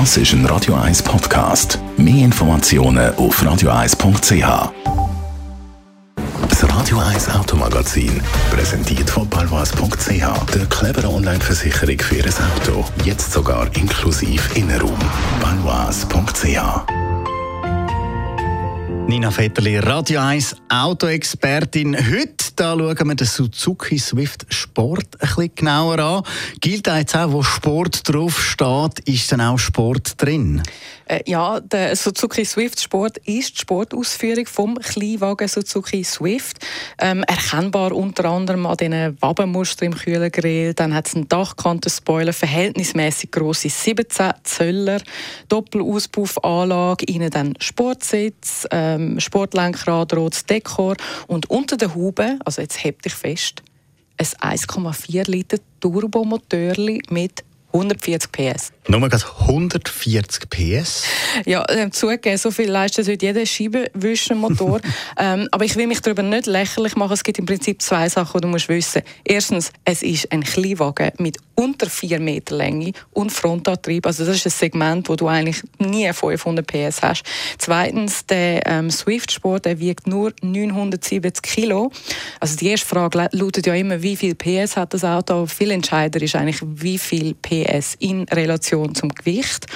Das ist ein Radio 1 Podcast. Mehr Informationen auf radio1.ch. Das Radio 1 Automagazin, präsentiert von balwas.ch, der clevere Online-Versicherung für Ihr Auto. Jetzt sogar inklusive Innenraum. balwas.ch Nina Vetterli, Radio 1 Autoexpertin. Heute da schauen wir den Suzuki Swift Sport ein bisschen genauer an. Gilt jetzt auch, wo Sport drauf steht, ist dann auch Sport drin? Äh, ja, der Suzuki Swift Sport ist die Sportausführung vom Kleinwagen Suzuki Swift. Ähm, erkennbar unter anderem an diesen Wabenmustern im Kühlergrill. Dann hat es einen Dachkantenspoiler, verhältnismäßig grosse 17 Zöller, Doppelauspuffanlage, innen dann Sportsitz, ähm, Sportlenkrad, rotes Dekor und unter der Haube, also jetzt hebt dich fest, ein 1,4 Liter Turbomotor mit 140 PS. Nur gerade 140 PS? Ja, äh, zugegeben, so viel leistet heute jeder Scheibenwischenmotor. ähm, aber ich will mich darüber nicht lächerlich machen. Es gibt im Prinzip zwei Sachen, die du musst wissen Erstens, es ist ein Kleinwagen mit unter 4 Meter Länge und Frontantrieb. Also das ist ein Segment, wo du eigentlich nie 500 PS hast. Zweitens, der ähm, Swift Sport der wiegt nur 970 Kilo. Also die erste Frage lautet ja immer, wie viel PS hat das Auto? Viel entscheidender ist eigentlich, wie viel PS in Relation zum Gewicht.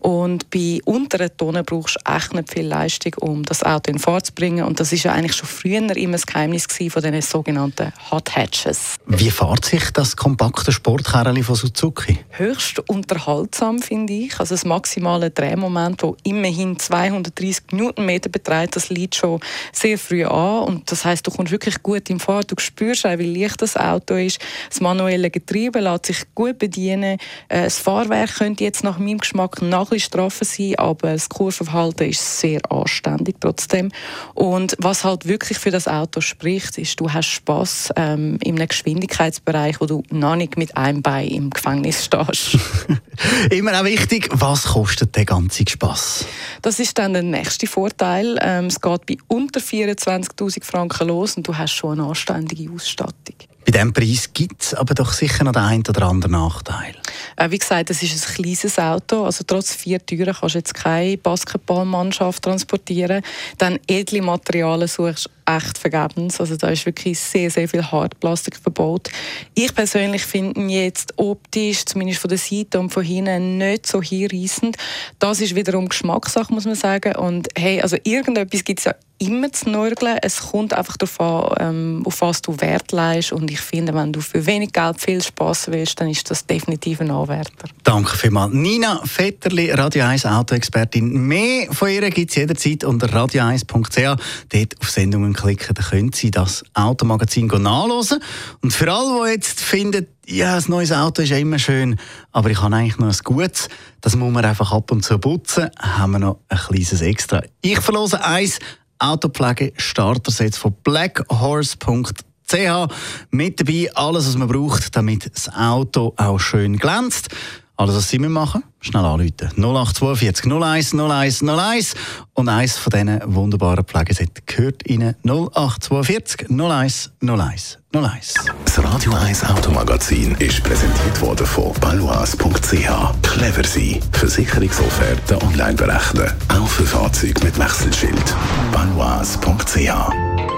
Und bei unteren Tonnen brauchst du echt nicht viel Leistung, um das Auto in Fahrt zu bringen. Und das ist ja eigentlich schon früher immer das Geheimnis von diesen sogenannten Hot Hatches. Wie fährt sich das kompakte Sportkarren Karren von Suzuki? Höchst unterhaltsam, finde ich. Also das maximale Drehmoment, das immerhin 230 Newtonmeter beträgt, das liegt schon sehr früh an. Und das heißt, du kommst wirklich gut im Fahrt. Du spürst auch, wie leicht das Auto ist. Das manuelle Getriebe lässt sich gut bedienen. Äh, das Fahrwerk könnte jetzt nach meinem Geschmack noch ein straffer sein, aber das Kurvenverhalten ist sehr anständig trotzdem. Und was halt wirklich für das Auto spricht, ist, du hast Spaß ähm, in einem Geschwindigkeitsbereich, wo du noch nicht mit einem Bein daheim im Gefängnis stehst. Immer auch wichtig, was kostet der ganze Spaß? Das ist dann der nächste Vorteil. Ähm, es geht bei unter 24.000 Franken los und du hast schon eine anständige Ausstattung. Bei diesem Preis gibt es aber doch sicher noch den einen oder anderen Nachteil. Äh, wie gesagt, es ist ein kleines Auto. Also trotz vier Türen kannst du jetzt keine Basketballmannschaft transportieren. Dann edle Materialien suchst echt vergebens. Also da ist wirklich sehr, sehr viel Hartplastik verbaut. Ich persönlich finde ihn jetzt optisch, zumindest von der Seite und von hinten, nicht so hinreißend. Das ist wiederum Geschmackssache, muss man sagen. Und hey, also irgendetwas gibt es ja immer zu nörgeln. Es kommt einfach darauf an, ähm, auf was du Wert leist. Und ich finde, wenn du für wenig Geld viel Spaß willst, dann ist das definitiv ein Anwärter. Danke vielmals. Nina Vetterli, Radio 1 Autoexpertin. Mehr von ihr gibt es jederzeit unter radio1.ch. Dort auf Sendungen klicken, dann können Sie das Automagazin nachlesen. Und für alle, die jetzt finden, ja, ein neues Auto ist ja immer schön, aber ich habe eigentlich noch ein gutes, das muss man einfach ab und zu putzen, haben wir noch ein kleines Extra. Ich verlose eins Autopflege Starterset von blackhorse.ch. Mit dabei alles, was man braucht, damit das Auto auch schön glänzt. Alles, was Sie machen, schnell anrufen. 0842 01 01 01. Und eines von diesen wunderbaren Pflegesätzen gehört Ihnen 0842 01 01 01. Das Radio 1 Automagazin ist präsentiert worden von balois.ch. Clever sein. Versicherungsofferte online berechnen. Auch für Fahrzeuge mit Wechselschild. balois.ch